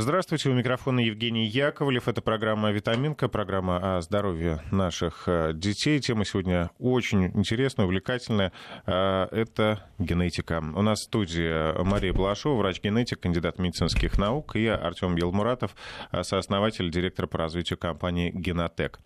Здравствуйте, у микрофона Евгений Яковлев. Это программа «Витаминка», программа о здоровье наших э, детей. Тема сегодня очень интересная, увлекательная. Э, это генетика. У нас в студии Мария Балашова, врач-генетик, кандидат медицинских наук, и Артем Елмуратов, э, сооснователь, директор по развитию компании «Генотек».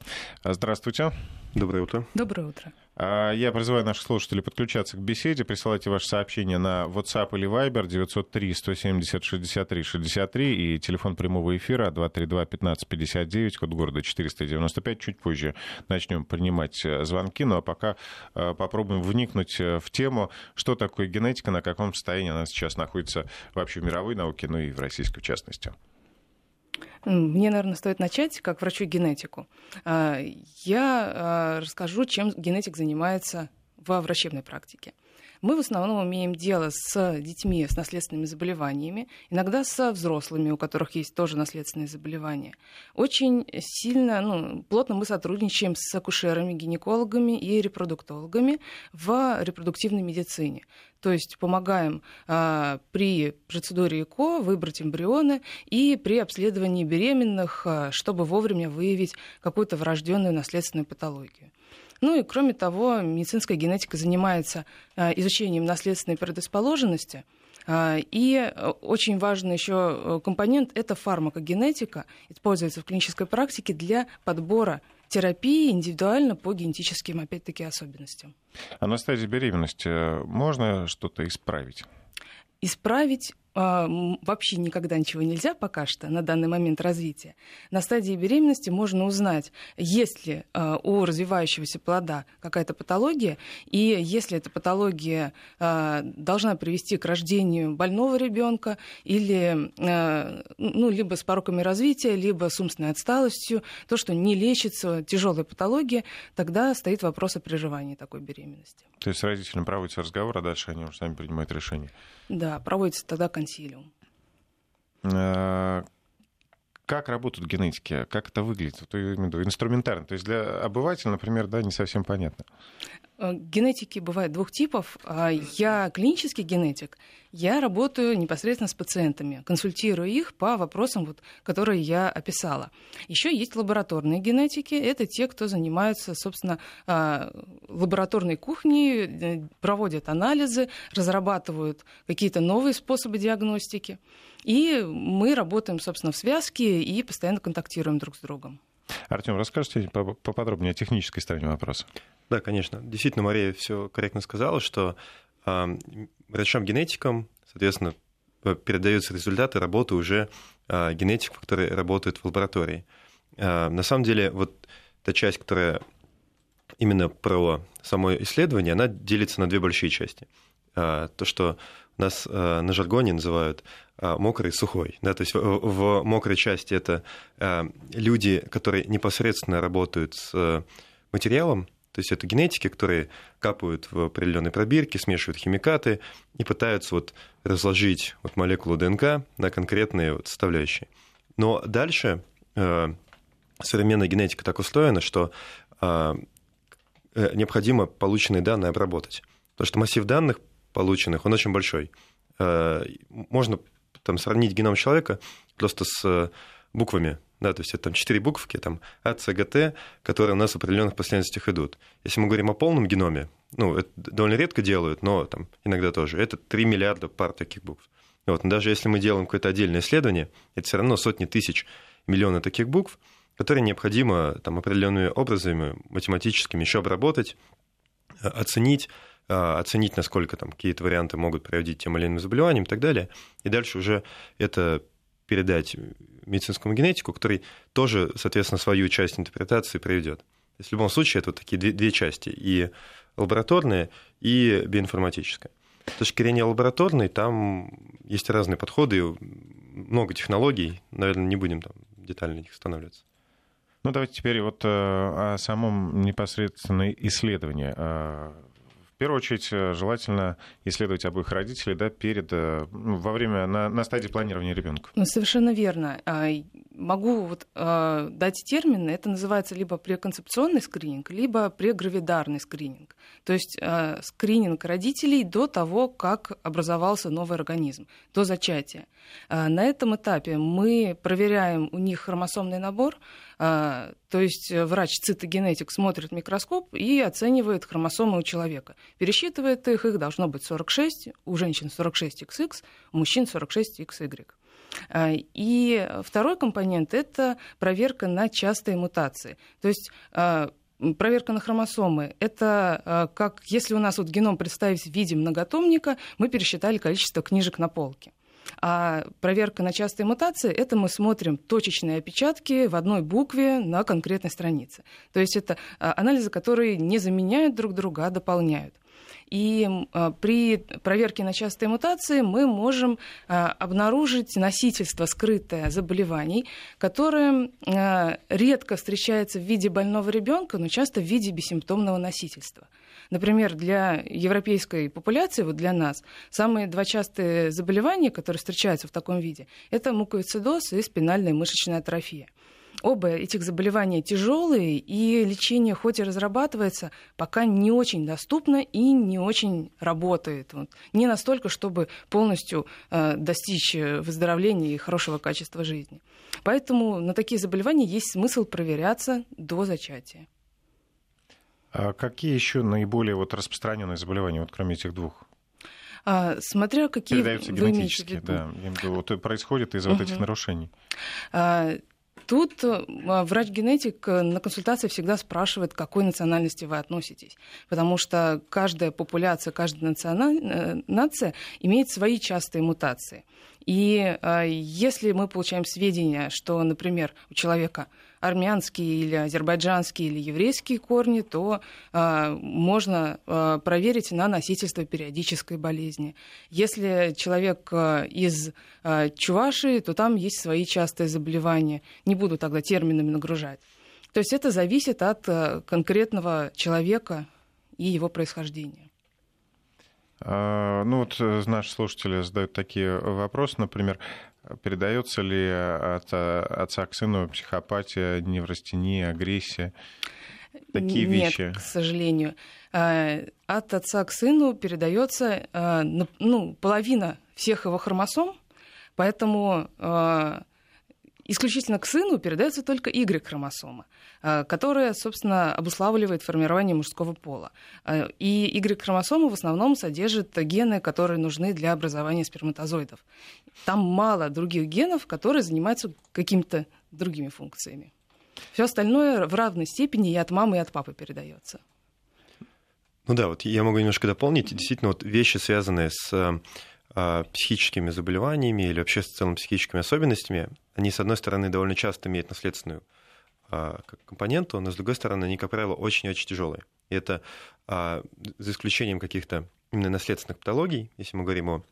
Здравствуйте. Доброе утро. Доброе утро. А, я призываю наших слушателей подключаться к беседе. Присылайте ваши сообщения на WhatsApp или Viber 903 170 63 63 и телефон прямого эфира 232 15 59, код города 495. Чуть позже начнем принимать э, звонки. Ну а пока э, попробуем вникнуть э, в тему, что такое генетика, на каком состоянии она сейчас находится вообще в мировой науке, ну и в российской в частности. Мне, наверное, стоит начать как врачу-генетику. А, я а, расскажу, чем генетик занимается во врачебной практике. Мы в основном имеем дело с детьми с наследственными заболеваниями, иногда со взрослыми, у которых есть тоже наследственные заболевания. Очень сильно, ну, плотно мы сотрудничаем с акушерами, гинекологами и репродуктологами в репродуктивной медицине. То есть помогаем а, при процедуре ЭКО выбрать эмбрионы и при обследовании беременных, а, чтобы вовремя выявить какую-то врожденную наследственную патологию. Ну и кроме того, медицинская генетика занимается а, изучением наследственной предрасположенности. А, и очень важный еще э, компонент – это фармакогенетика, используется в клинической практике для подбора терапии индивидуально по генетическим, опять-таки, особенностям. А на стадии беременности э, можно что-то исправить? Исправить вообще никогда ничего нельзя пока что на данный момент развития. На стадии беременности можно узнать, есть ли а, у развивающегося плода какая-то патология, и если эта патология а, должна привести к рождению больного ребенка или ну, либо с пороками развития, либо с умственной отсталостью, то, что не лечится, тяжелая патология, тогда стоит вопрос о прерывании такой беременности. То есть с родителями проводится разговор, а дальше они уже сами принимают решение? Да, проводится тогда консилиум. Э, как работают генетики? Как это выглядит? То, инструментарно. То есть для обывателя, например, да, не совсем понятно. Э, генетики бывают двух типов. А я клинический генетик, я работаю непосредственно с пациентами, консультирую их по вопросам, вот, которые я описала. Еще есть лабораторные генетики, это те, кто занимаются, собственно, а, лабораторной кухней, э, проводят анализы, разрабатывают какие-то новые способы диагностики. И мы работаем, собственно, в связке и постоянно контактируем друг с другом. Артем, расскажите поподробнее о технической стороне вопроса. Да, конечно. Действительно, Мария все корректно сказала, что врачам-генетикам, соответственно, передаются результаты работы уже э, генетиков, которые работают в лаборатории. Э, на самом деле, вот та часть, которая именно про само исследование, она делится на две большие части. Э, то, что нас на жаргоне называют э, мокрый и сухой. Да, то есть в, мокрой части это люди, которые непосредственно работают с материалом, то есть это генетики, которые капают в определенные пробирки, смешивают химикаты и пытаются вот разложить вот молекулу ДНК на конкретные вот составляющие. Но дальше э, современная генетика так устроена, что э, необходимо полученные данные обработать. Потому что массив данных полученных, он очень большой. Э, можно там, сравнить геном человека просто с буквами да, то есть это там четыре буквки, там А, С, Г, Т, которые у нас в определенных последовательностях идут. Если мы говорим о полном геноме, ну, это довольно редко делают, но там иногда тоже, это 3 миллиарда пар таких букв. Вот, но даже если мы делаем какое-то отдельное исследование, это все равно сотни тысяч, миллионы таких букв, которые необходимо там, определенными образами математическими еще обработать, э, оценить, э, оценить, насколько там какие-то варианты могут приводить тем или иным заболеваниям и так далее. И дальше уже это передать медицинскому генетику, который тоже, соответственно, свою часть интерпретации есть в любом случае это вот такие две, две части, и лабораторная, и биоинформатическая. С точки зрения лабораторной, там есть разные подходы, много технологий, наверное, не будем там детально на них останавливаться. Ну, давайте теперь вот э, о самом непосредственно исследовании. Первую очередь э, желательно исследовать обоих родителей да, перед, э, ну, во время, на, на стадии планирования ребенка. Ну, совершенно верно. А, могу вот, э, дать термины. Это называется либо преконцепционный скрининг, либо прегравидарный скрининг. То есть э, скрининг родителей до того, как образовался новый организм, до зачатия. Э, на этом этапе мы проверяем у них хромосомный набор, то есть врач-цитогенетик смотрит микроскоп и оценивает хромосомы у человека. Пересчитывает их, их должно быть 46, у женщин 46XX, у мужчин 46XY. А, и второй компонент – это проверка на частые мутации. То есть а, проверка на хромосомы. Это а, как если у нас вот геном представить в виде многотомника, мы пересчитали количество книжек на полке. А проверка на частые мутации – это мы смотрим точечные опечатки в одной букве на конкретной странице. То есть это анализы, которые не заменяют друг друга, а дополняют. И а, при проверке на частые мутации мы можем а, обнаружить носительство скрытое заболеваний, которое а, редко встречается в виде больного ребенка, но часто в виде бессимптомного носительства. Например, для европейской популяции, вот для нас, самые два частые заболевания, которые встречаются в таком виде, это муковисцидоз и спинальная мышечная атрофия. Оба этих заболевания тяжелые, и лечение хоть и разрабатывается, пока не очень доступно и не очень работает. Вот. Не настолько, чтобы полностью э, достичь выздоровления и хорошего качества жизни. Поэтому на такие заболевания есть смысл проверяться до зачатия. А какие еще наиболее вот распространенные заболевания, вот кроме этих двух? А, смотря какие Передаются генетически, да. Вот происходит из-за угу. вот этих нарушений. А, Тут э, врач-генетик э, на консультации всегда спрашивает, к какой национальности вы относитесь. Потому что каждая популяция, каждая националь... Э, нация имеет свои частые мутации. И если мы получаем сведения, что, например, у человека армянские или азербайджанские или еврейские корни, то э, можно э, проверить на носительство периодической болезни. Если человек э, из э, Чувашии, то там есть свои частые заболевания. Не буду тогда терминами нагружать. То есть это зависит от конкретного человека и его происхождения. Ну вот э, наши слушатели задают такие вопросы, например, Передается ли от отца к сыну психопатия, неврастения, агрессия? Такие Нет, вещи. к сожалению. Э, от отца к сыну передается э, ну, половина всех его хромосом, поэтому исключительно к сыну передается только Y-хромосома, э, которая, собственно, обуславливает формирование мужского пола. Э, и Y-хромосома в основном содержит гены, которые нужны для образования сперматозоидов. Там мало других генов, которые занимаются какими-то другими функциями. Все остальное в равной степени и от мамы, и от папы передается. Ну да, вот я могу немножко дополнить. Действительно, вот вещи, связанные с э, психическими заболеваниями или вообще с целым психическими особенностями, они, с одной стороны, довольно часто имеют наследственную а, компоненту, но с другой стороны, они, как правило, очень-очень тяжелые. И это а, за исключением каких-то именно наследственных патологий, если мы говорим о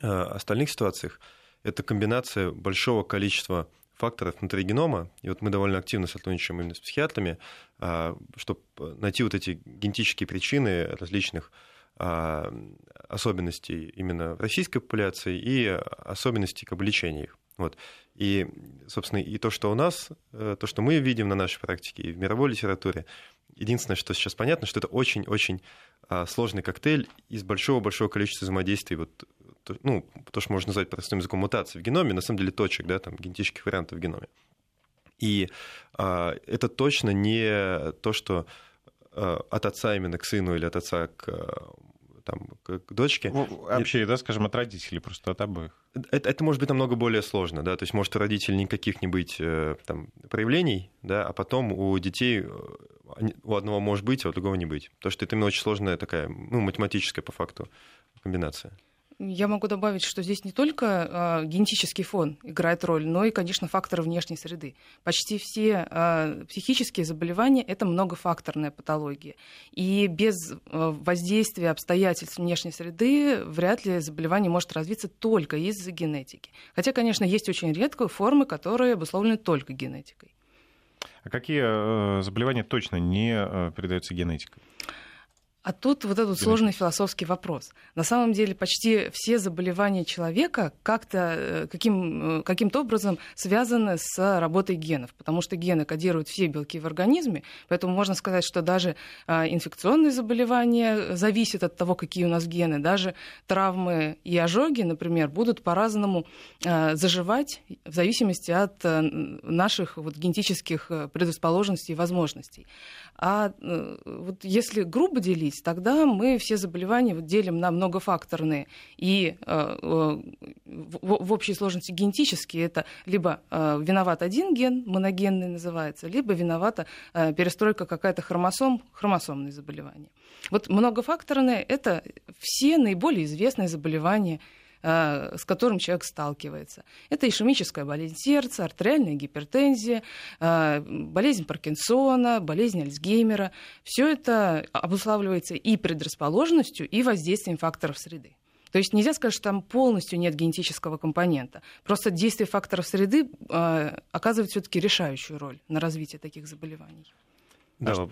остальных ситуациях, это комбинация большого количества факторов внутри генома. И вот мы довольно активно сотрудничаем именно с психиатрами, чтобы найти вот эти генетические причины различных а, особенностей именно российской популяции и особенностей как бы, лечения их. Вот. И, собственно, и то, что у нас, э, то, что мы видим на нашей практике и в мировой литературе, единственное, что сейчас понятно, что это очень-очень а, сложный коктейль из большого-большого количества взаимодействий, вот, ну, то, что можно назвать простым языком мутаций в геноме, на самом деле точек, да, там, генетических вариантов в геноме. И а, это точно не то, что а, от отца именно к сыну или от отца к там, к дочке. Вообще, да, скажем, от родителей, просто от обоих. Это, это может быть намного более сложно, да, то есть может у родителей никаких не быть э, там, проявлений, да, а потом у детей э, у одного может быть, а у другого не быть. Потому что это именно очень сложная такая, ну, математическая по факту комбинация. Я могу добавить, что здесь не только э, генетический фон играет роль, но и, конечно, факторы внешней среды. Почти все э, психические заболевания это многофакторная патология. И без э, воздействия обстоятельств внешней среды вряд ли заболевание может развиться только из-за генетики. Хотя, конечно, есть очень редкие формы, которые обусловлены только генетикой. А какие э, заболевания точно не э, передаются генетикой? А тут вот этот сложный философский вопрос. На самом деле почти все заболевания человека как-то, э, каким, э, каким-то образом связаны с работой генов, потому что гены кодируют все белки в организме, поэтому можно сказать, что даже а, инфекционные заболевания зависят от того, какие у нас гены. Даже травмы и ожоги, например, будут по-разному заживать в зависимости от э, наших вот, генетических предрасположенностей и возможностей. А вот если грубо делить, делить, тогда мы все заболевания делим на многофакторные. И э, э, в общей сложности генетические это либо э, виноват один ген, моногенный называется, либо виновата перестройка какая-то хромосом, хромосомные заболевания. Вот многофакторные – это все наиболее известные заболевания с которым человек сталкивается. Это ишемическая болезнь сердца, артериальная гипертензия, э, болезнь Паркинсона, болезнь Альцгеймера. Все это обуславливается и предрасположенностью, и воздействием факторов среды. То есть нельзя сказать, что там полностью нет генетического компонента. Просто действие факторов среды э, оказывает все-таки решающую роль на развитие таких заболеваний. Да, а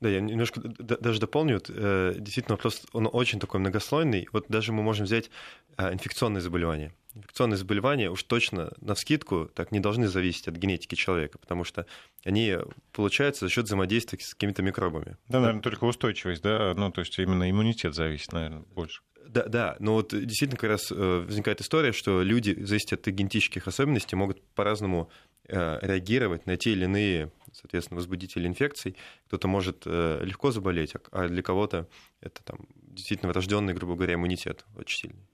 да, я немножко даже дополню. Э, действительно, вопрос, он очень такой многослойный. Вот даже мы можем взять э, инфекционные заболевания. Инфекционные заболевания уж точно на вскидку так не должны зависеть от генетики человека, потому что они получаются за счет взаимодействия с какими-то микробами. Да, наверное, только устойчивость, да, ну, то есть именно иммунитет зависит, наверное, больше. Да, да, но вот действительно как раз э, возникает история, что люди, зависит от генетических особенностей, могут по-разному реагировать на те или иные соответственно, возбудители инфекций. Кто-то может э, легко заболеть, а для кого-то это там, действительно врожденный, грубо говоря, иммунитет очень сильный.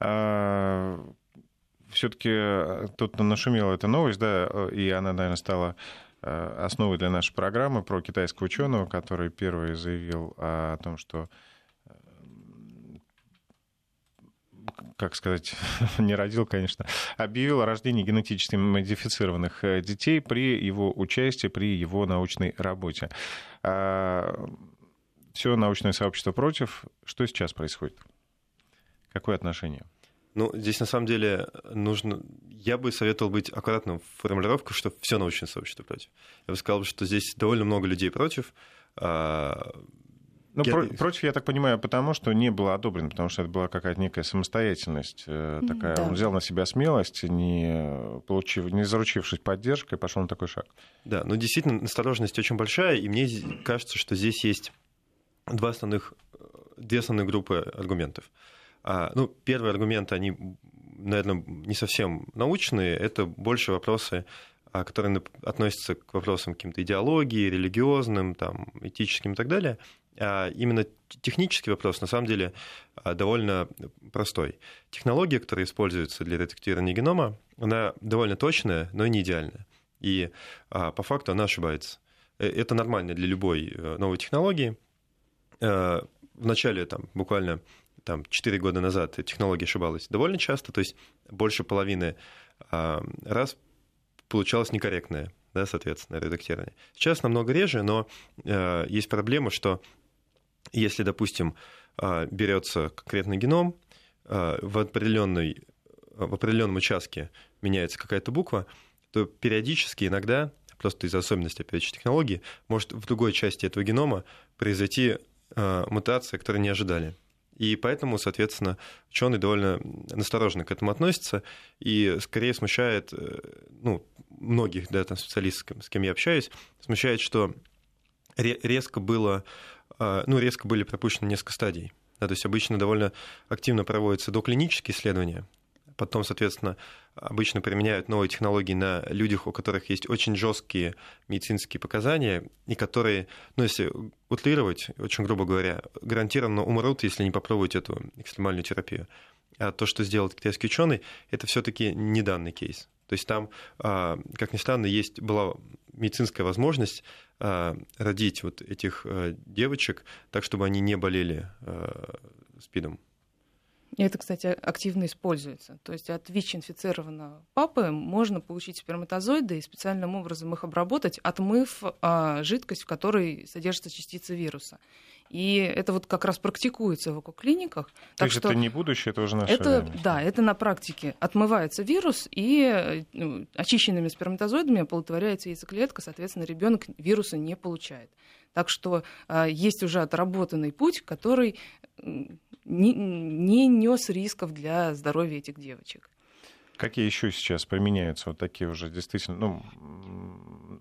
А, Все-таки э, тут нашумела эта новость, да, и она, наверное, стала э, основой для нашей программы про китайского ученого, который первый заявил о том, что как сказать, не родил, конечно, объявил о рождении генетически модифицированных э, детей при его участии, при его научной работе. А, Все научное сообщество против. Что сейчас происходит? Какое отношение? Ну, здесь на самом деле нужно... Я бы советовал быть аккуратным в формулировках, что все научное сообщество против. Я бы сказал, что здесь довольно много людей против. Ну, я... про- против, я так понимаю, потому что не было одобрено, потому что это была какая-то некая самостоятельность э, такая. Да. Он взял на себя смелость, не, получив, не заручившись поддержкой, пошел на такой шаг. Да, но действительно осторожность очень большая, и мне кажется, что здесь есть два основных, две основные группы аргументов. А, ну, первый аргумент, они, наверное, не совсем научные, это больше вопросы а, которые относятся к вопросам каким-то идеологии, религиозным, там, этическим и так далее. А именно технический вопрос на самом деле а, довольно простой. Технология, которая используется для редактирования генома, она довольно точная, но и не идеальная. И а, по факту она ошибается. Э, это нормально для любой э, новой технологии. Э, в начале, там, буквально там, 4 года назад технология ошибалась довольно часто, то есть больше половины раз получалось некорректное да, соответственно, редактирование. Сейчас намного реже, но есть проблема, что если, допустим, а, берется конкретный геном, а, в, определенной, в определенном участке меняется какая-то буква, то периодически иногда, просто из-за особенностей опять технологии, может в другой части этого генома произойти а, мутация, которую не ожидали. И поэтому, соответственно, ученые довольно настороженно к этому относятся и скорее смущает, э, ну, многих да, там, специалистов, с кем я общаюсь, смущает, что резко было а, ну, резко были пропущены несколько стадий. Да, то есть обычно довольно активно проводятся доклинические исследования, потом, соответственно, обычно применяют новые технологии на людях, у которых есть очень жесткие медицинские показания, и которые, ну, если утрировать, очень грубо говоря, гарантированно умрут, если не попробуют эту экстремальную терапию. А то, что сделал китайский ученый, это все-таки не данный кейс. То есть там, а, как ни странно, есть была медицинская возможность а, родить вот этих а, девочек так, чтобы они не болели СПИДом. И это, кстати, активно используется. То есть от ВИЧ-инфицированного папы можно получить сперматозоиды и специальным образом их обработать, отмыв а, жидкость, в которой содержится частица вируса. И это вот как раз практикуется в экоклиниках. То так есть что это не будущее, это уже наше это, время. Да, это на практике. Отмывается вирус, и ну, очищенными сперматозоидами оплодотворяется яйцеклетка, соответственно, ребенок вируса не получает. Так что э, есть уже отработанный путь, который не, не нес рисков для здоровья этих девочек. Какие еще сейчас применяются вот такие уже действительно ну,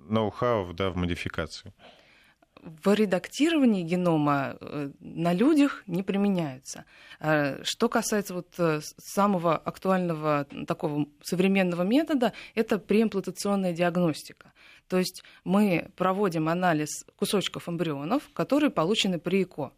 ноу-хау да, в модификации? в редактировании генома э, на людях не применяются. Э, что касается вот э, самого актуального такого современного метода, это преимплантационная диагностика. То есть мы проводим анализ кусочков эмбрионов, которые получены при ЭКО.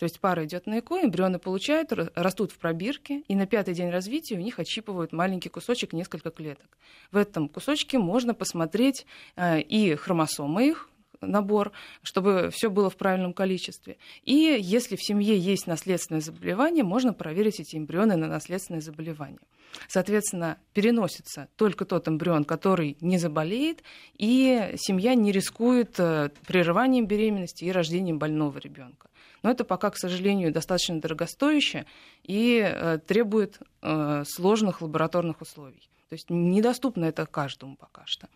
То есть пара идет на ЭКО, эмбрионы получают, растут в пробирке, и на пятый день развития у них отщипывают маленький кусочек, несколько клеток. В этом кусочке можно посмотреть и хромосомы их, набор, чтобы все было в правильном количестве. И если в семье есть наследственное заболевание, можно проверить эти эмбрионы на наследственное заболевание. Соответственно, переносится только тот эмбрион, который не заболеет, и семья не рискует э, прерыванием беременности и рождением больного ребенка. Но это пока, к сожалению, достаточно дорогостоящее и э, требует э, сложных лабораторных условий. То есть недоступно это каждому пока что.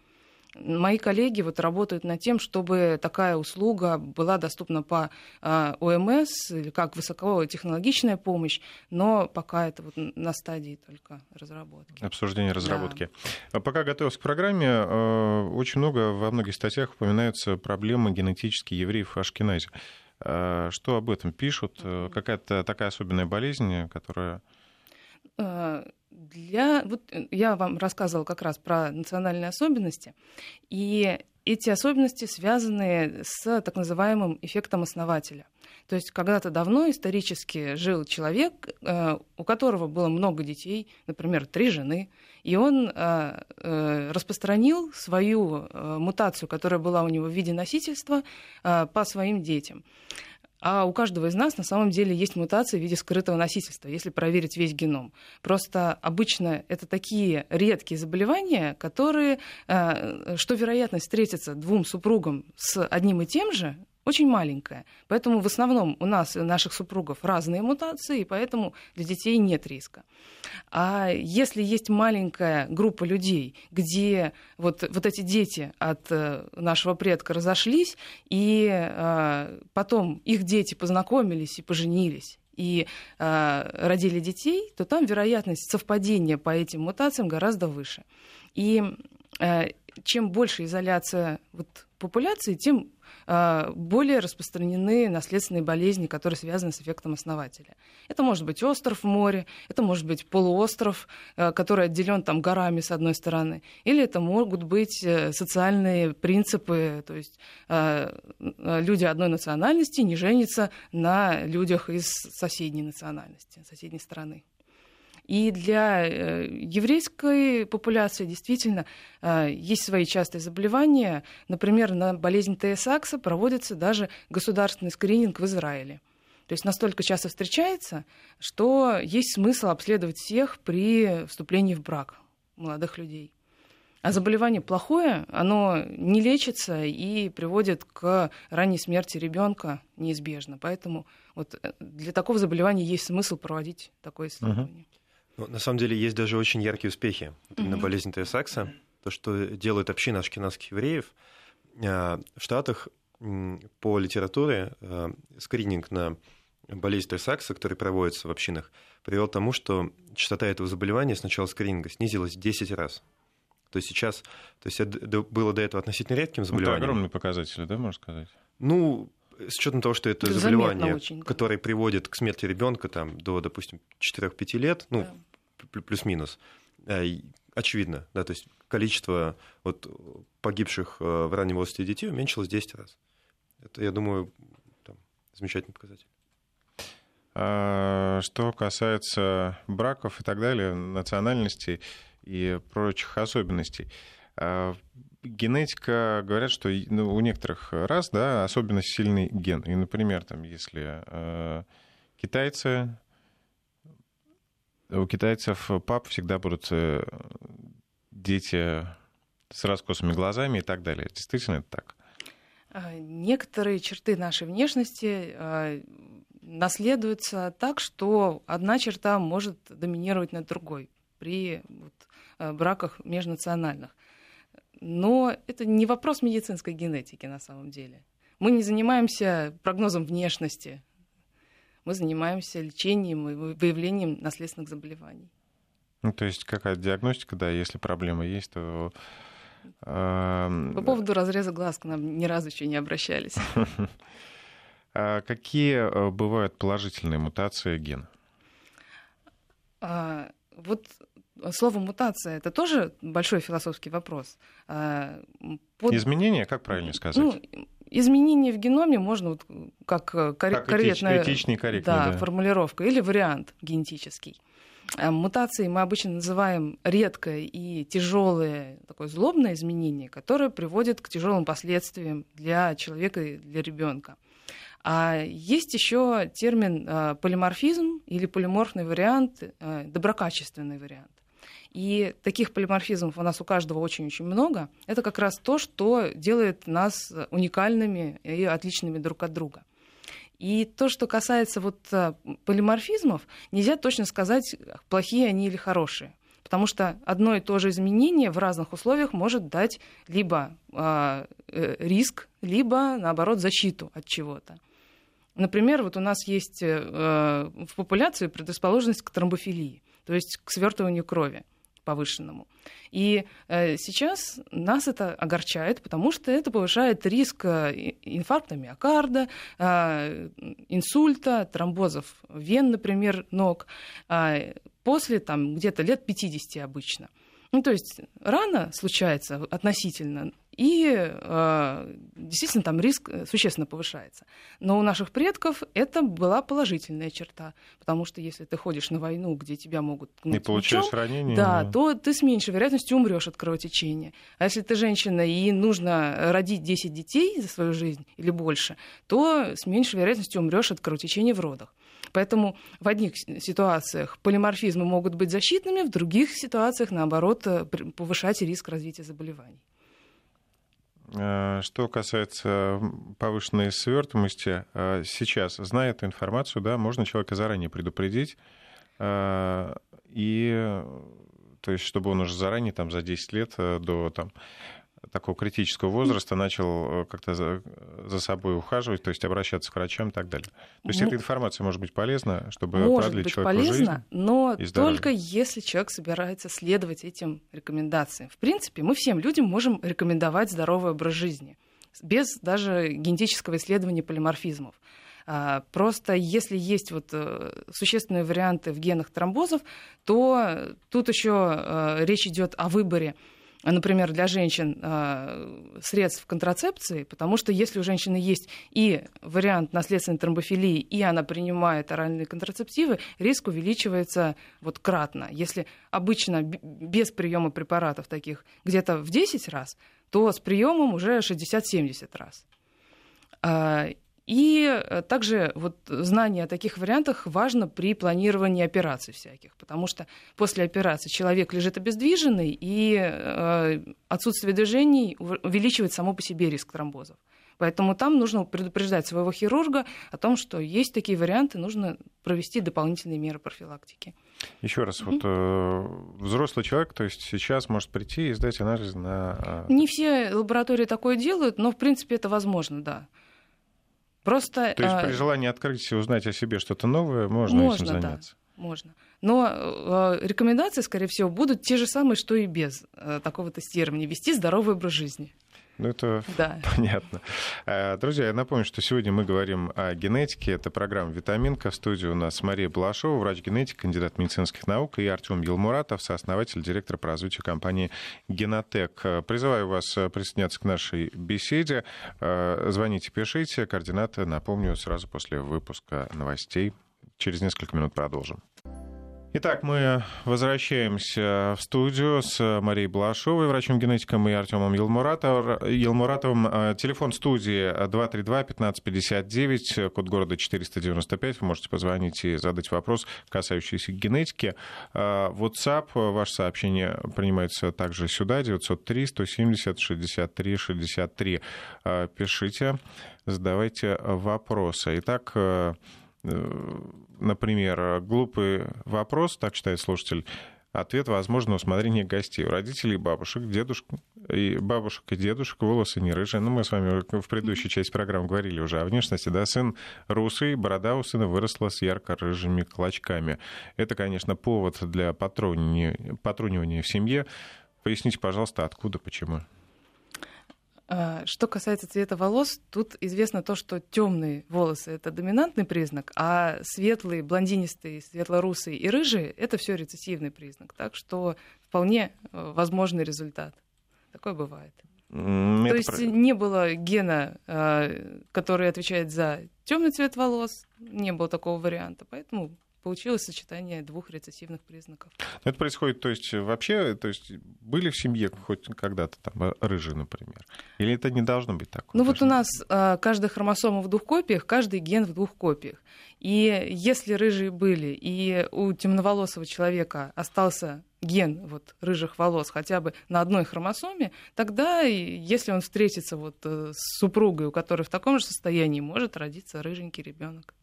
Мои коллеги вот работают над тем, чтобы такая услуга была доступна по а, ОМС или как высокотехнологичная помощь, но пока это вот на стадии только разработки. Обсуждение разработки. Да. Пока готовился к программе, э, очень много во многих статьях упоминаются проблемы генетически евреев в Ашкеназе. Э, что об этом пишут? Какая-то такая особенная болезнь, которая э, для... Вот э, я вам рассказывала как раз про национальные особенности, и эти особенности связаны с так называемым эффектом основателя. То есть когда-то давно исторически жил человек, э, у которого было много детей, например, три жены, и он э, распространил свою мутацию, которая была у него в виде носительства, по своим детям. А у каждого из нас на самом деле есть мутации в виде скрытого носительства, если проверить весь геном. Просто обычно это такие редкие заболевания, которые, э, что вероятность встретиться двум супругам с одним и тем же, очень маленькая. Поэтому в основном у нас, у наших супругов, разные мутации, и поэтому для детей нет риска. А если есть маленькая группа людей, где вот, вот эти дети от э, нашего предка разошлись, и э, потом их дети познакомились и поженились, и э, родили детей, то там вероятность совпадения по этим мутациям гораздо выше. И э, чем больше изоляция вот, популяции, тем более распространены наследственные болезни, которые связаны с эффектом основателя. Это может быть остров в море, это может быть полуостров, а, который отделен там горами с одной стороны, или это могут быть э, социальные принципы, то есть люди одной национальности не женятся на людях из соседней национальности, соседней страны. И для э, еврейской популяции действительно э, есть свои частые заболевания. Например, на болезнь ТС-акса проводится даже государственный скрининг в Израиле. То есть настолько часто встречается, что есть смысл обследовать всех при вступлении в брак молодых людей. А заболевание плохое, оно не лечится и приводит к ранней смерти ребенка неизбежно. Поэтому вот э, для такого заболевания есть смысл проводить такое исследование. Uh-huh. Ну, на самом деле есть даже очень яркие успехи. Именно mm-hmm. болезнь Tay-Сакса, то, что делает община ашкенадских евреев. А, в Штатах по литературе а, скрининг на болезнь Tay-Сакса, который проводится в общинах, привел к тому, что частота этого заболевания с начала скрининга снизилась в 10 раз. То есть сейчас, то есть это было до этого относительно редким заболеванием. Это огромные показатели, да, можно сказать? Ну, с учетом того, что это, это заболевание, которое приводит к смерти ребенка там, до, допустим, 4-5 лет, ну, да. плюс-минус, э, очевидно, да, то есть количество вот, погибших э, в раннем возрасте детей уменьшилось 10 раз. Это, я думаю, там, замечательный показатель. А, что касается браков и так далее, национальностей и прочих особенностей, а, генетика, говорят, что ну, у некоторых раз, да, особенно сильный ген. И, например, там, если э, китайцы у китайцев пап всегда будут дети с раскосыми глазами и так далее. Действительно это так? Некоторые черты нашей внешности наследуются так, что одна черта может доминировать над другой при вот, браках межнациональных. Но это не вопрос медицинской генетики на самом деле. Мы не занимаемся прогнозом внешности, мы занимаемся лечением и выявлением наследственных заболеваний. Ну, то есть какая-то диагностика, да, если проблема есть, то... По поводу разреза глаз к нам ни разу еще не обращались. А какие э, бывают положительные мутации гена? Вот слово мутация это тоже большой философский вопрос. А, под... Изменения, как правильно сказать? Ну, изменения в геноме можно вот как, э, кор... как корректная этичный, корректный, да, да. формулировка или вариант генетический. А мутации мы обычно называем редкое и тяжелое такое злобное изменение, которое приводит к тяжелым последствиям для человека и для ребенка. А есть еще термин э, полиморфизм или полиморфный вариант, э, доброкачественный вариант. И таких полиморфизмов у нас у каждого очень-очень много. Это как раз то, что делает нас уникальными и отличными друг от друга. И то, что касается вот э, полиморфизмов, нельзя точно сказать, плохие они или хорошие. Потому что одно и то же изменение в разных условиях может дать либо а, э, риск, либо, наоборот, защиту от чего-то. Например, вот у нас есть э, в популяции предрасположенность к тромбофилии, то есть к свертыванию крови повышенному. И э, сейчас нас это огорчает, потому что это повышает риск э, инфаркта миокарда, э, инсульта, тромбозов вен, например, ног, после там, где-то лет 50 обычно. Ну, то есть рано случается относительно, и э, действительно там риск э, существенно повышается. Но у наших предков это была положительная черта, потому что если ты ходишь на войну, где тебя могут не получаешь мечом, ранение, да, то ты с меньшей вероятностью умрешь от кровотечения. А если ты женщина и нужно родить 10 детей за свою жизнь или больше, то с меньшей вероятностью умрешь от кровотечения в родах. Поэтому в одних ситуациях полиморфизмы могут быть защитными, в других ситуациях, наоборот, э, повышать риск развития заболеваний. Э, что касается повышенной свертываемости, э, сейчас, зная эту информацию, да, можно человека заранее предупредить, э, и то есть, чтобы он уже заранее, там, за 10 лет до там, такого критического возраста начал э, как-то за, за собой ухаживать, то есть обращаться к врачам и так далее. То есть ну, эта информация может быть полезна, чтобы может продлить быть человеку полезна, жизнь но только если человек собирается следовать этим рекомендациям. В принципе, мы всем людям можем рекомендовать здоровый образ жизни без даже генетического исследования полиморфизмов. А, просто если есть вот э, существенные варианты в генах тромбозов, то тут еще э, речь идет о выборе например, для женщин э, средств контрацепции, потому что если у женщины есть и вариант наследственной тромбофилии, и она принимает оральные контрацептивы, риск увеличивается вот кратно. Если обычно без приема препаратов таких где-то в 10 раз, то с приемом уже 60-70 раз. И э, также вот знание о таких вариантах важно при планировании операций всяких, потому что после операции человек лежит обездвиженный, и э, отсутствие движений увеличивает само по себе риск тромбозов. Поэтому там нужно предупреждать своего хирурга о том, что есть такие варианты, нужно провести дополнительные меры профилактики. Еще раз, mm-hmm. вот э, взрослый человек, то есть сейчас может прийти и сдать анализ на... Э... Не все лаборатории такое делают, но в принципе это возможно, да. Просто, То есть при а, желании открыть и узнать о себе что-то новое, можно, можно этим заняться? Да, можно. Но э, рекомендации, скорее всего, будут те же самые, что и без э, такого тестирования. Вести здоровый образ жизни. Ну, это да. понятно. Э, друзья, я напомню, что сегодня мы говорим о генетике. Это программа «Витаминка». В студии у нас Мария Балашова, врач-генетик, кандидат медицинских наук, и Артем Елмуратов, сооснователь, директор по развитию компании «Генотек». Э, призываю вас э, присоединяться к нашей беседе. Звоните, пишите. Координаты, напомню, сразу после выпуска новостей. Через несколько минут продолжим. Итак, мы возвращаемся в студию с Марией Балашовой, врачом-генетиком, и Артемом Елмуратовым. Э, телефон студии 232-1559, код города 495. Вы можете позвонить и задать вопрос, касающийся генетики. Э, WhatsApp, ваше сообщение принимается также сюда, 903-170-63-63. Пишите, задавайте вопросы. Итак, э, например, глупый вопрос, так считает слушатель, ответ возможно усмотрение гостей. У родителей бабушек, дедушек, и бабушек и дедушек волосы не рыжие. Ну, мы с вами в предыдущей части программы говорили уже о внешности. Да, сын русый, борода у сына выросла с ярко-рыжими клочками. Это, конечно, повод для потрунивания в семье. Поясните, пожалуйста, откуда, почему? А, что касается цвета волос, тут известно то, что темные волосы это доминантный признак, а светлые, блондинистые, светлорусые и рыжие это все рецессивный признак. Так что вполне э, возможный результат. Такое бывает. Mm, то есть про... не было гена, а, который отвечает за темный цвет волос, не было такого варианта, поэтому получилось сочетание двух рецессивных признаков. Это происходит, то есть вообще, то есть были в семье хоть когда-то там рыжие, например? Или это не должно быть так? Ну вот у нас а, каждая хромосома в двух копиях, каждый ген в двух копиях. И если рыжие были, и у темноволосого человека остался ген вот, рыжих волос хотя бы на одной хромосоме, тогда, если он встретится вот э, с супругой, у которой в таком же состоянии, может родиться рыженький ребенок.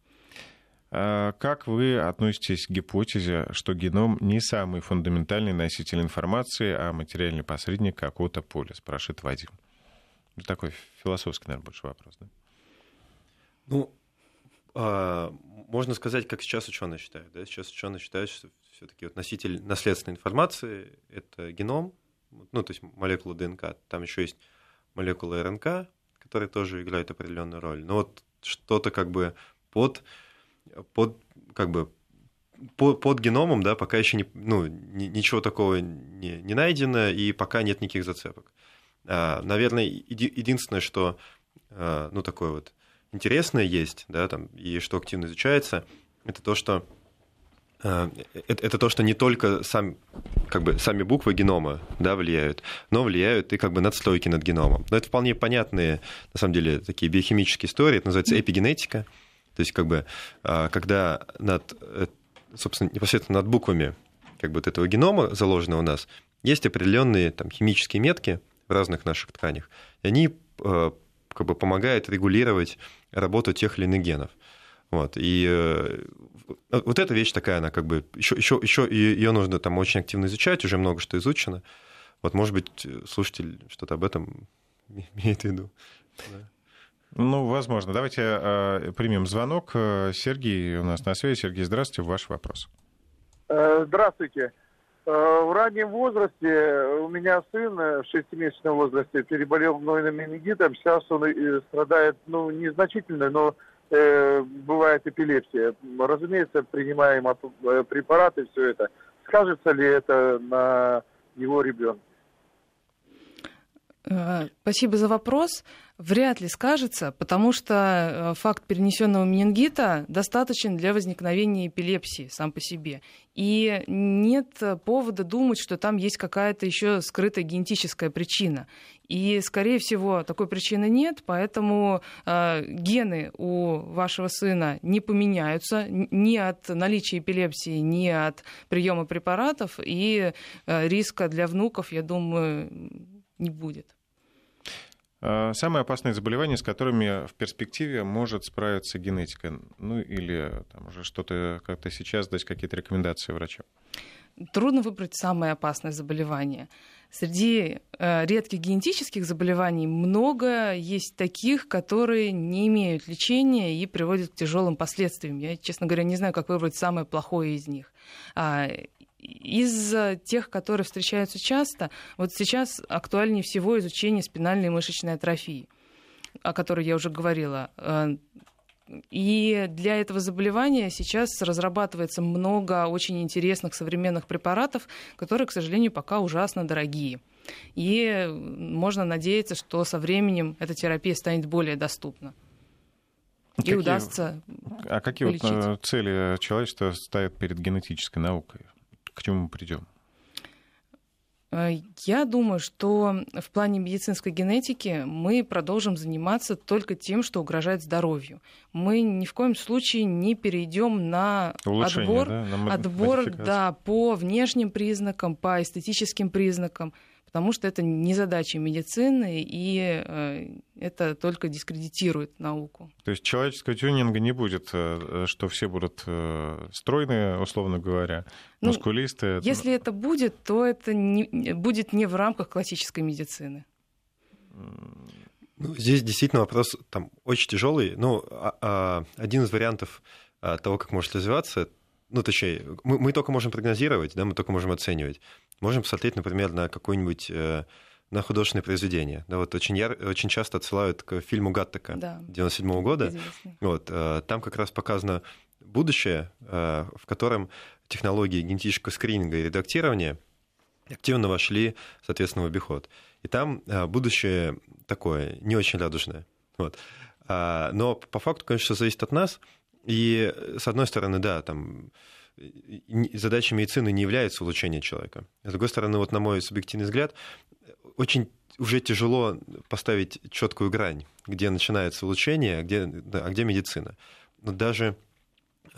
А как вы относитесь к гипотезе, что геном не самый фундаментальный носитель информации, а материальный посредник какого-то поля, спрашивает Вадим. Такой философский, наверное, больше вопрос. Да? Ну, а, можно сказать, как сейчас ученые считают. Да? Сейчас ученые считают, что все-таки вот носитель наследственной информации это геном, ну, то есть молекула ДНК. Там еще есть молекула РНК, которые тоже играют определенную роль. Но вот что-то как бы под под, как бы, под, под геномом, да, пока еще не, ну, ни, ничего такого не, не найдено, и пока нет никаких зацепок. А, наверное, еди, единственное, что, а, ну, такое вот интересное есть, да, там, и что активно изучается, это то, что а, это, это то, что не только сам, как бы, сами буквы генома да, влияют, но влияют и как бы надстройки над геномом. Но это вполне понятные, на самом деле, такие биохимические истории, это называется эпигенетика. То есть, как бы, а, когда над, э, собственно, непосредственно над буквами как бы вот этого генома заложено у нас, есть определенные там, химические метки в разных наших тканях, и они э, как бы помогают регулировать работу тех или иных генов. Вот. И э, вот эта вещь такая, она как бы еще, еще, еще ее нужно там очень активно изучать, уже много что изучено. Вот, может быть, слушатель что-то об этом имеет в виду. Ну, возможно. Давайте э, примем звонок. Э, Сергей у нас на связи. Сергей, здравствуйте. Ваш вопрос. Э, здравствуйте. Э, в раннем возрасте у меня сын в шестимесячном возрасте переболел гнойным менингитом. Сейчас он страдает, ну, незначительно, но э, бывает эпилепсия. Разумеется, принимаем препараты, все это. Скажется ли это на его ребенка? Спасибо за вопрос вряд ли скажется, потому что э, факт перенесенного менингита достаточен для возникновения эпилепсии сам по себе. И нет повода думать, что там есть какая-то еще скрытая генетическая причина. И, скорее всего, такой причины нет, поэтому э, гены у вашего сына не поменяются ни от наличия эпилепсии, ни от приема препаратов, и э, риска для внуков, я думаю, не будет. А, самые опасные заболевания, с которыми в перспективе может справиться генетика? Ну или там уже что-то как-то сейчас дать какие-то рекомендации врачам? Трудно выбрать самое опасное заболевание. Среди э, редких генетических заболеваний много есть таких, которые не имеют лечения и приводят к тяжелым последствиям. Я, честно говоря, не знаю, как выбрать самое плохое из них. А, из тех, которые встречаются часто, вот сейчас актуальнее всего изучение спинальной мышечной атрофии, о которой я уже говорила. Э, и для этого заболевания сейчас разрабатывается много очень интересных современных препаратов, которые, к сожалению, пока ужасно дорогие. И можно надеяться, что со временем эта терапия станет более доступна. и какие, удастся А какие вот э, цели человечества ставят перед генетической наукой? К чему мы придем? Э, я думаю, что в плане медицинской генетики мы продолжим заниматься только тем, что угрожает здоровью. Мы ни в коем случае не перейдем на Улучшение, отбор, да? на отбор да, по внешним признакам, по эстетическим признакам потому что это не задача медицины, и э, это только дискредитирует науку. То есть человеческого тюнинга не будет, э, что все будут э, стройные, условно говоря, ну, мускулисты? Если это будет, то это не, будет не в рамках классической медицины. Ну, здесь действительно вопрос там очень тяжелый. Ну, а, а, один из вариантов а, того, как может развиваться, ну, точнее, мы, мы только можем прогнозировать, да, мы только можем оценивать. Можем посмотреть, например, на какой-нибудь э, на художественное произведение. Да, вот очень, яр... очень часто отсылают к фильму Гаттека да. 97 -го года. Вот, э, там как раз показано будущее, э, в котором технологии генетического скрининга и редактирования активно вошли, соответственно, в обиход. И там будущее такое, не очень радужное. Вот. А, но по факту, конечно, зависит от нас. И, с одной стороны, да, там задача медицины не является улучшение человека. С другой стороны, вот на мой субъективный взгляд, очень уже тяжело поставить четкую грань, где начинается улучшение, а где, а где медицина. Но даже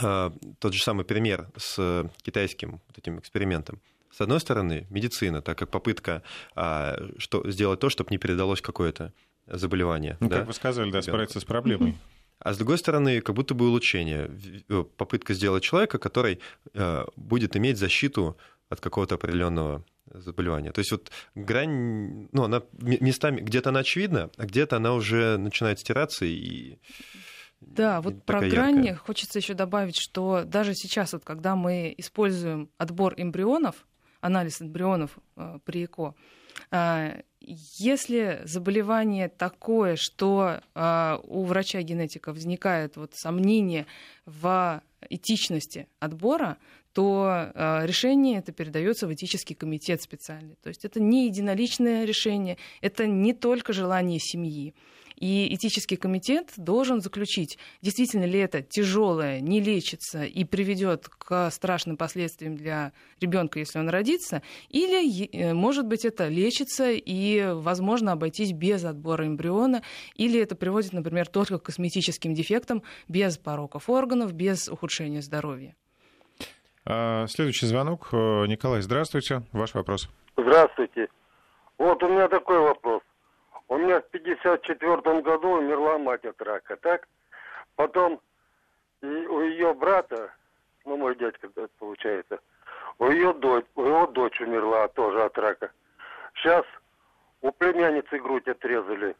э, тот же самый пример с китайским вот этим экспериментом. С одной стороны, медицина, так как попытка э, что, сделать то, чтобы не передалось какое-то заболевание. Ну, да? как вы сказали, да, справиться с проблемой. А с другой стороны, как будто бы улучшение, э, попытка сделать человека, который э, будет иметь защиту от какого-то определенного заболевания. То есть вот грань, ну, она местами, где-то она очевидна, а где-то она уже начинает стираться и да, вот про грани хочется еще добавить, что даже сейчас, вот, когда мы используем отбор эмбрионов, анализ эмбрионов э, при ЭКО, э, если заболевание такое, что э, у врача-генетика возникает вот сомнение в этичности отбора, то э, решение это передается в этический комитет специальный. То есть это не единоличное решение, это не только желание семьи. И этический комитет должен заключить, действительно ли это тяжелое, не лечится и приведет к страшным последствиям для ребенка, если он родится, или, может быть, это лечится и возможно обойтись без отбора эмбриона, или это приводит, например, только к косметическим дефектам без пороков органов, без ухудшения здоровья. А, следующий звонок. Э, Николай, здравствуйте. Ваш вопрос. Здравствуйте. Вот у меня такой вопрос. У меня в 54 году умерла мать от рака, так? Потом и у ее брата, ну, мой дядька, получается, у ее дочь, у его дочь умерла тоже от рака. Сейчас у племянницы грудь отрезали.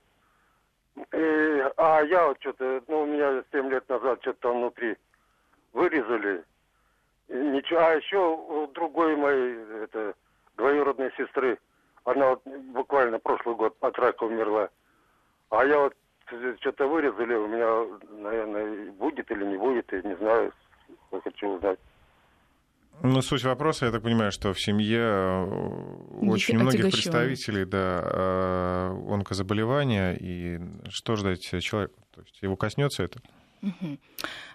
И, а я вот что-то, ну, у меня 7 лет назад что-то там внутри вырезали. И ничего. А еще у другой моей, это, двоюродной сестры, она вот буквально прошлый год от рака умерла. А я вот что-то вырезали, у меня, наверное, будет или не будет, я не знаю, я хочу узнать. Ну, суть вопроса, я так понимаю, что в семье э, очень многих представителей да, э, онкозаболевания, и что ждать человеку? То есть его коснется это?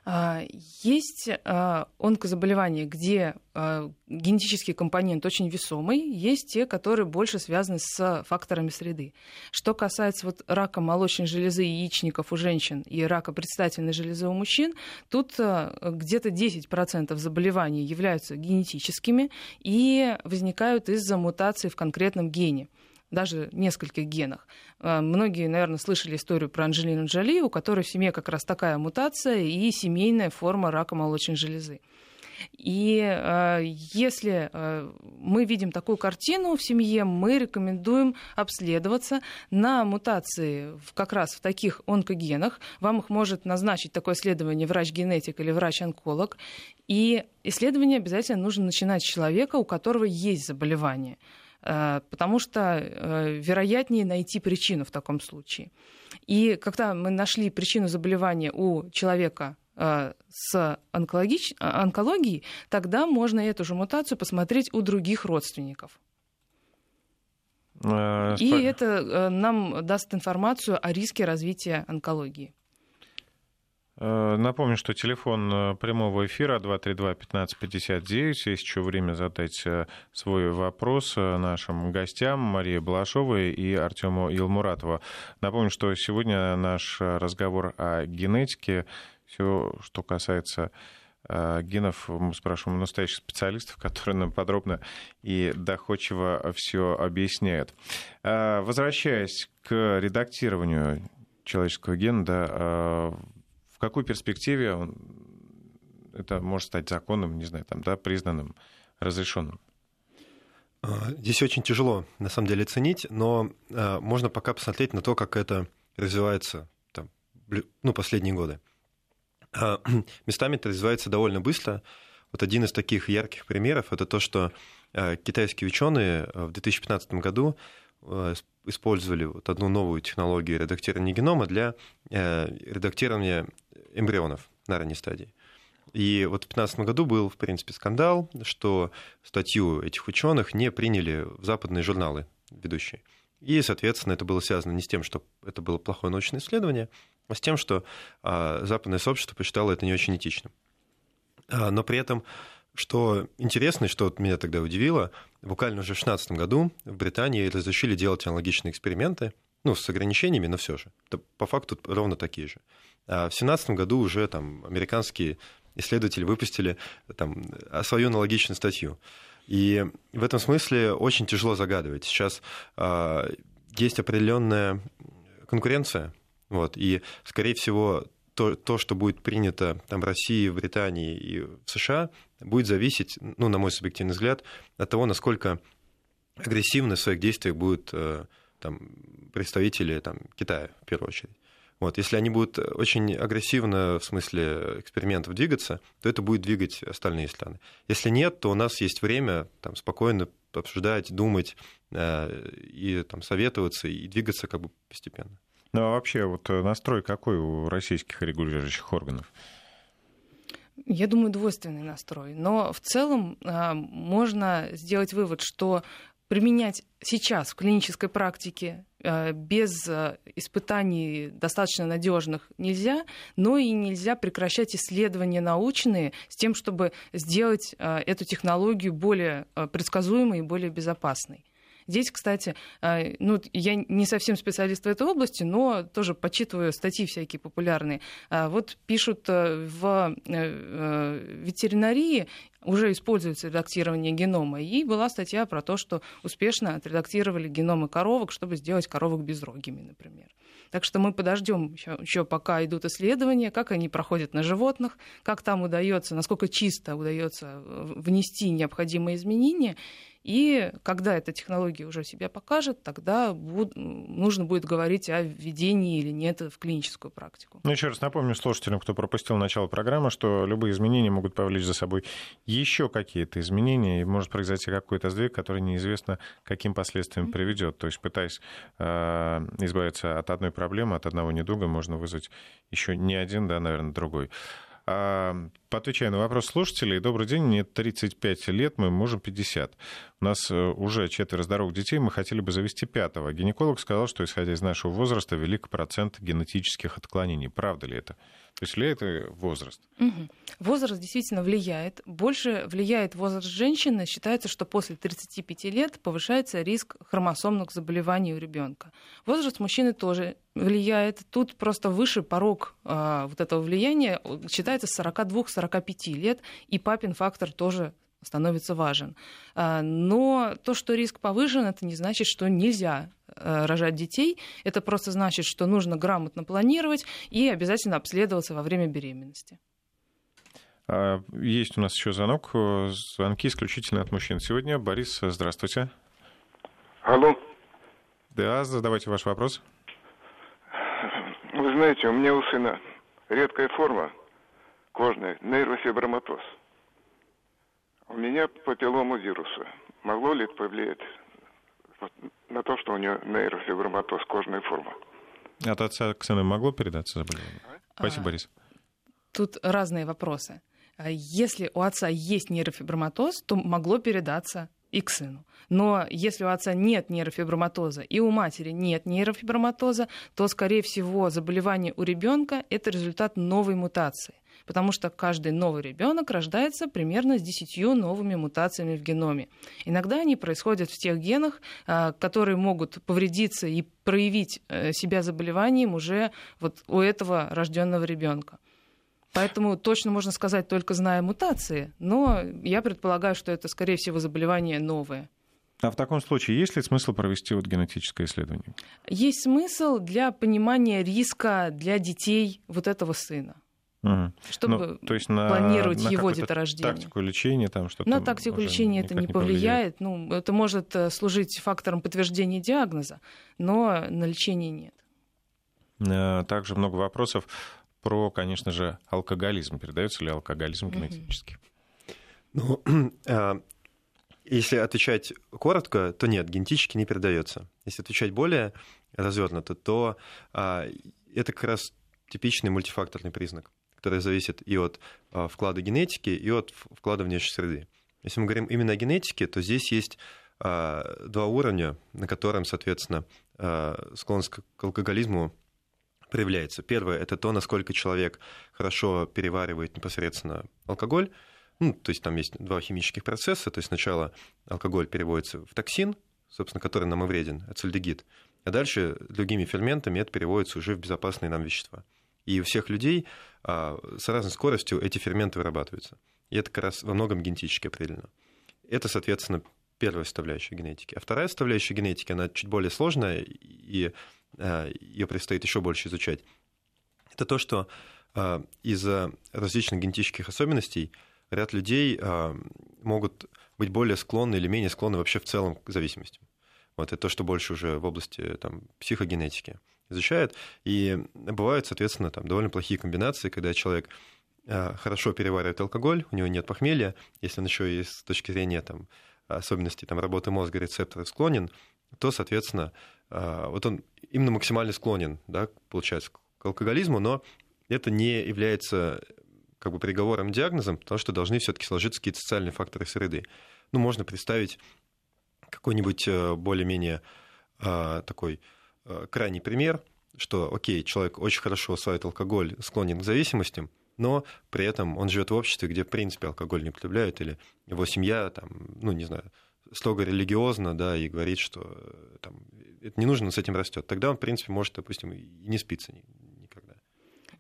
А, есть а, онкозаболевания, где а, генетический компонент очень весомый, есть те, которые больше связаны с факторами среды. Что касается вот рака молочной железы яичников у женщин и рака предстательной железы у мужчин, тут где-то 10% заболеваний являются генетическими и возникают из-за мутации в конкретном гене даже нескольких генах. А, многие, наверное, слышали историю про Анджелину Джоли, у которой в семье как раз такая мутация и семейная форма рака молочной железы. И э, если э, мы видим такую картину в семье, мы рекомендуем обследоваться на мутации в, как раз в таких онкогенах. Вам их может назначить такое исследование врач-генетик или врач-онколог. И исследование обязательно нужно начинать с человека, у которого есть заболевание. Э, потому что э, вероятнее найти причину в таком случае. И когда мы нашли причину заболевания у человека э, с онкологич... онкологией, тогда можно эту же мутацию посмотреть у других родственников. И это нам даст информацию о риске развития онкологии. Э, напомню, что телефон э, прямого эфира 232-1559. Есть еще время задать э, свой вопрос нашим гостям Марии Балашовой и Артему Илмуратову. Напомню, что сегодня наш разговор о генетике, все, что касается генов, мы спрашиваем настоящих специалистов, которые нам подробно и доходчиво все объясняют. Возвращаясь к редактированию человеческого гена, да, в какой перспективе он, это может стать законным, не знаю, там, да, признанным, разрешенным? А, здесь очень тяжело, на самом деле, оценить, но а, можно пока посмотреть на то, как это развивается там, ну, последние годы. А, местами это развивается довольно быстро. Вот один из таких ярких примеров это то, что китайские ученые в 2015 году использовали вот одну новую технологию редактирования генома для редактирования эмбрионов на ранней стадии. И вот в 2015 году был, в принципе, скандал, что статью этих ученых не приняли в западные журналы ведущие. И, соответственно, это было связано не с тем, что это было плохое научное исследование, а с тем, что а, западное сообщество посчитало это не очень этичным. А, но при этом, что интересно, и что меня тогда удивило, буквально уже в 2016 году в Британии разрешили делать аналогичные эксперименты, ну, с ограничениями, но все же. Это по факту ровно такие же. А в 2017 году уже там американские исследователи выпустили там, свою аналогичную статью. И в этом смысле очень тяжело загадывать. Сейчас э, есть определенная конкуренция, вот, и, скорее всего, то, то, что будет принято там, в России, в Британии и в США, будет зависеть, ну, на мой субъективный взгляд, от того, насколько агрессивны в своих действиях будут э, там, представители там, Китая, в первую очередь. Вот, если они будут очень агрессивно в смысле экспериментов двигаться, то это будет двигать остальные страны. Если нет, то у нас есть время там, спокойно обсуждать, думать э, и там, советоваться и двигаться как бы постепенно. Ну а вообще вот настрой какой у российских регулирующих органов? Я думаю, двойственный настрой. Но в целом э, можно сделать вывод, что применять сейчас в клинической практике э, без э, испытаний достаточно надежных нельзя, но и нельзя прекращать исследования научные с тем, чтобы сделать э, эту технологию более предсказуемой и более безопасной. Здесь, кстати, ну, я не совсем специалист в этой области, но тоже почитываю статьи всякие популярные. Вот пишут в ветеринарии уже используется редактирование генома. И была статья про то, что успешно отредактировали геномы коровок, чтобы сделать коровок безрогими, например. Так что мы подождем еще, еще пока идут исследования, как они проходят на животных, как там удается, насколько чисто удается э, внести необходимые изменения. И когда эта технология уже себя покажет, тогда буд... нужно будет говорить о введении или нет в клиническую практику. Ну, еще раз напомню слушателям, кто пропустил начало программы, что любые изменения могут повлечь за собой еще какие-то изменения, и может произойти какой-то сдвиг, который неизвестно, каким последствиям приведет. То есть, пытаясь э, избавиться от одной проблемы, от одного недуга, можно вызвать еще не один, да, наверное, другой. Отвечая на вопрос слушателей, добрый день, мне 35 лет, мы мужу 50. У нас э, уже четверо здоровых детей, мы хотели бы завести пятого. Гинеколог сказал, что, исходя из нашего возраста, велик процент генетических отклонений. Правда ли это? То есть влияет возраст? Угу. Возраст действительно влияет. Больше влияет возраст женщины. Считается, что после 35 лет повышается риск хромосомных заболеваний у ребенка. Возраст мужчины тоже влияет. Тут просто выше порог э, вот этого влияния считается с 42-45 лет, и папин фактор тоже становится важен. А, но то, что риск повышен, это не значит, что нельзя рожать детей. Это просто значит, что нужно грамотно планировать и обязательно обследоваться во время беременности. А, есть у нас еще звонок. Звонки исключительно от мужчин. Сегодня Борис, здравствуйте. Алло. Да, задавайте ваш вопрос. Вы знаете, у меня у сына редкая форма кожная, нейрофиброматоз. У меня папиллома вируса. Могло ли это повлиять на то, что у него нейрофиброматоз, кожная форма? От отца к сыну могло передаться заболевание? Спасибо, а, Борис. Тут разные вопросы. А если у отца есть нейрофиброматоз, то могло передаться и к сыну. Но если у отца нет нейрофиброматоза и у матери нет нейрофиброматоза, то, скорее всего, заболевание у ребенка это результат новой мутации. Потому что каждый новый ребенок рождается примерно с 10 новыми мутациями в геноме. Иногда они происходят в тех генах, а, которые могут повредиться и проявить э, себя заболеванием уже вот у этого рожденного ребенка. Поэтому точно можно сказать, только зная мутации, но я предполагаю, что это, скорее всего, заболевание новое. А в таком случае есть ли смысл провести вот генетическое исследование? Есть смысл для понимания риска для детей вот этого сына. Угу. Чтобы ну, то есть на, планировать на его деторождение. Тактику лечения там что-то. На тактику лечения это не повлияет. повлияет. Ну, это может э, служить фактором подтверждения диагноза, но на лечение нет. Э, также много вопросов про, конечно же, алкоголизм. Передается ли алкоголизм генетически? Ну, э, если отвечать коротко, то нет, генетически не передается. Если отвечать более развернуто, то а, это как раз типичный мультифакторный признак, который зависит и от а, вклада генетики, и от вклада внешней среды. Если мы говорим именно о генетике, то здесь есть а, два уровня, на котором, соответственно, склонность к алкоголизму проявляется. Первое – это то, насколько человек хорошо переваривает непосредственно алкоголь, ну, то есть там есть два химических процесса. То есть сначала алкоголь переводится в токсин, собственно, который нам и вреден, ацельдегид. А дальше другими ферментами это переводится уже в безопасные нам вещества. И у всех людей а, с разной скоростью эти ферменты вырабатываются. И это как раз во многом генетически определено. Это, соответственно, первая составляющая генетики. А вторая составляющая генетики, она чуть более сложная, и а, ее предстоит еще больше изучать. Это то, что а, из-за различных генетических особенностей ряд людей могут быть более склонны или менее склонны вообще в целом к зависимости. Вот это то, что больше уже в области там, психогенетики изучают. И бывают, соответственно, там довольно плохие комбинации, когда человек а, хорошо переваривает алкоголь, у него нет похмелья, если он еще и с точки зрения там, особенностей там, работы мозга рецепторов склонен, то, соответственно, а, вот он именно максимально склонен, да, получается, к алкоголизму, но это не является как бы приговором, диагнозом, потому что должны все-таки сложиться какие-то социальные факторы среды. Ну, можно представить какой-нибудь э, более-менее э, такой крайний пример, что, окей, человек очень хорошо усваивает алкоголь, склонен к зависимостям, но при этом он живет в обществе, где, в принципе, алкоголь не употребляют, или его семья, там, ну, не знаю, строго религиозно, да, и говорит, что там, это не нужно, он с этим растет. Тогда он, в принципе, может, допустим, и не спиться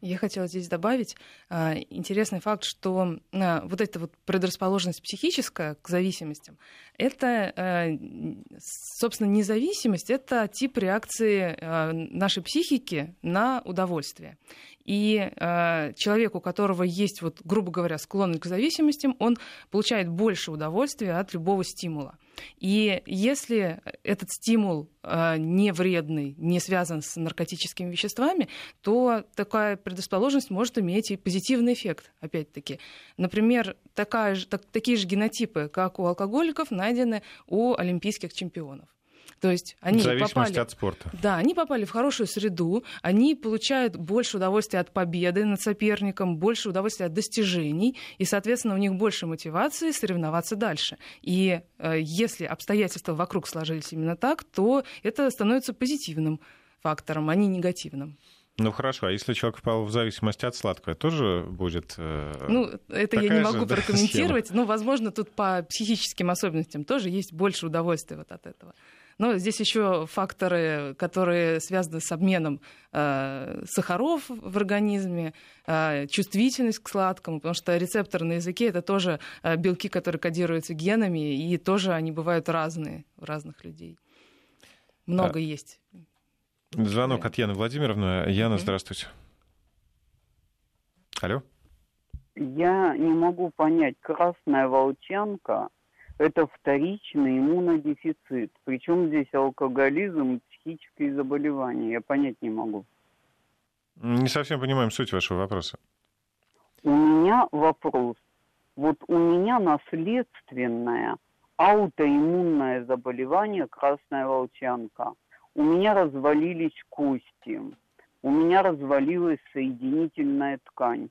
я хотела здесь добавить а, интересный факт, что а, вот эта вот предрасположенность психическая к зависимостям, это, а, собственно, независимость, это тип реакции нашей психики на удовольствие. И э, человек, у которого есть, вот, грубо говоря, склонность к зависимостям, он получает больше удовольствия от любого стимула. И если этот стимул э, не вредный, не связан с наркотическими веществами, то такая предрасположенность может иметь и позитивный эффект, опять-таки. Например, такая же, так, такие же генотипы, как у алкоголиков, найдены у олимпийских чемпионов. То есть они попали, от спорта. Да, они попали в хорошую среду, они получают больше удовольствия от победы над соперником, больше удовольствия от достижений, и, соответственно, у них больше мотивации соревноваться дальше. И э, если обстоятельства вокруг сложились именно так, то это становится позитивным фактором, а не негативным. Ну хорошо, а если человек попал в зависимость от сладкого, тоже будет. Э, ну, это я не могу же, прокомментировать. Да, ну, возможно, тут по психическим особенностям тоже есть больше удовольствия вот от этого. Но здесь еще факторы, которые связаны с обменом э, сахаров в организме, э, чувствительность к сладкому, потому что рецепторы на языке это тоже э, белки, которые кодируются генами, и тоже они бывают разные у разных людей. Много а... есть. Звонок от Яны Владимировны. Яна, mm-hmm. здравствуйте. Алло. Я не могу понять, красная волчанка это вторичный иммунодефицит. Причем здесь алкоголизм и психические заболевания. Я понять не могу. Не совсем понимаем суть вашего вопроса. У меня вопрос. Вот у меня наследственное аутоиммунное заболевание красная волчанка. У меня развалились кости. У меня развалилась соединительная ткань.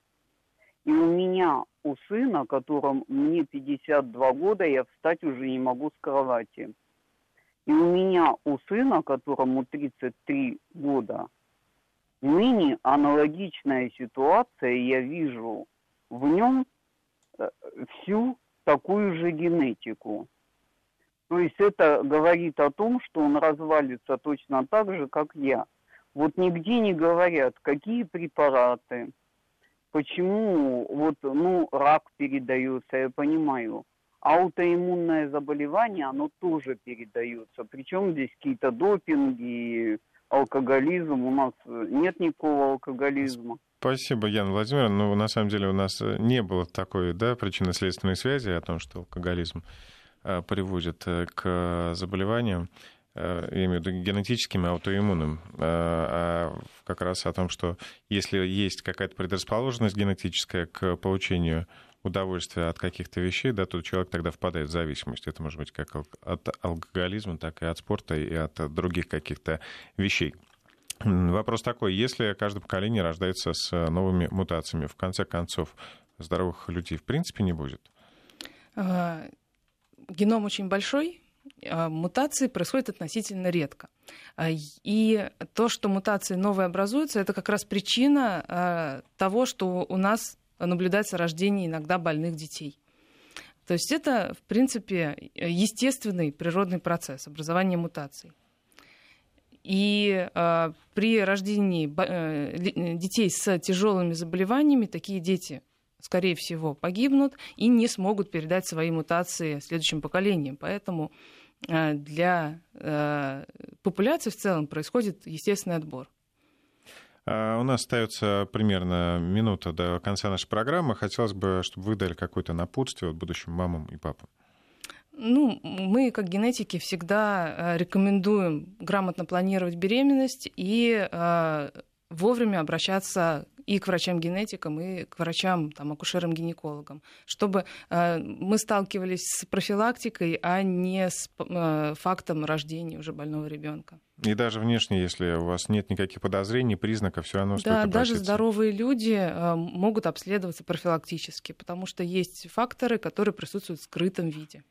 И у меня, у сына, которому мне 52 года, я встать уже не могу с кровати. И у меня, у сына, которому 33 года, ныне аналогичная ситуация, я вижу в нем э, всю такую же генетику. То есть это говорит о том, что он развалится точно так же, как я. Вот нигде не говорят, какие препараты, почему вот, ну, рак передается, я понимаю. Аутоиммунное заболевание, оно тоже передается. Причем здесь какие-то допинги, алкоголизм. У нас нет никакого алкоголизма. Спасибо, Яна Владимировна. Ну, на самом деле, у нас не было такой да, причинно-следственной связи о том, что алкоголизм приводит э, к заболеваниям, э, я имею в виду генетическим и аутоиммунным, а как раз о том, что если есть какая-то предрасположенность генетическая к получению удовольствия от каких-то вещей, да, то человек тогда впадает в зависимость. Это может быть как от алкоголизма, так и от спорта и от других каких-то вещей. Вопрос такой, если каждое поколение рождается с новыми мутациями, в конце концов здоровых людей в принципе не будет? Геном очень большой, а мутации происходят относительно редко. А, и то, что мутации новые образуются, это как раз причина а, того, что у нас наблюдается рождение иногда больных детей. То есть это, в принципе, естественный природный процесс образования мутаций. И при рождении э, детей с тяжелыми заболеваниями такие дети скорее всего, погибнут и не смогут передать свои мутации следующим поколениям. Поэтому э, для э, популяции в целом происходит естественный отбор. А у нас остается примерно минута до конца нашей программы. Хотелось бы, чтобы вы дали какое-то напутствие вот будущим мамам и папам. Ну, мы, как генетики, всегда э, рекомендуем грамотно планировать беременность и вовремя обращаться и к врачам-генетикам, и к врачам, там, акушерам-гинекологам, чтобы э, мы сталкивались с профилактикой, а не с э, фактом рождения уже больного ребенка. И даже внешне, если у вас нет никаких подозрений, признаков, все равно стоит Да, обратиться. даже здоровые люди э, могут обследоваться профилактически, потому что есть факторы, которые присутствуют в скрытом виде.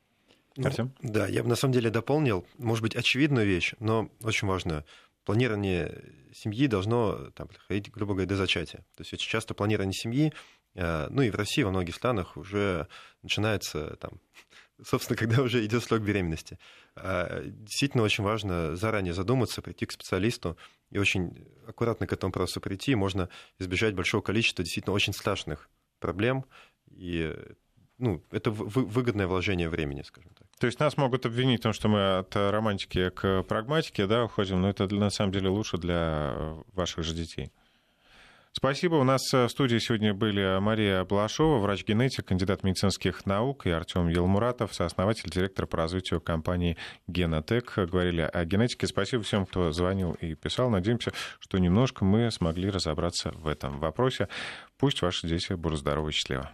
Ну, да, я бы на самом деле дополнил, может быть, очевидную вещь, но очень важную планирование семьи должно там, проходить, грубо говоря, до зачатия. То есть очень часто планирование семьи, э, ну и в России, во многих странах уже начинается там, собственно, когда уже идет срок беременности. А, действительно очень важно заранее задуматься, прийти к специалисту и очень аккуратно к этому вопросу прийти. Можно избежать большого количества действительно очень страшных проблем. И ну, это выгодное вложение времени, скажем так. То есть нас могут обвинить в том, что мы от романтики к прагматике да, уходим, но это на самом деле лучше для ваших же детей. Спасибо. У нас в студии сегодня были Мария Балашова, врач-генетик, кандидат медицинских наук, и Артем Елмуратов, сооснователь, директор по развитию компании Генотек. Говорили о генетике. Спасибо всем, кто звонил и писал. Надеемся, что немножко мы смогли разобраться в этом вопросе. Пусть ваши дети будут здоровы и счастливы.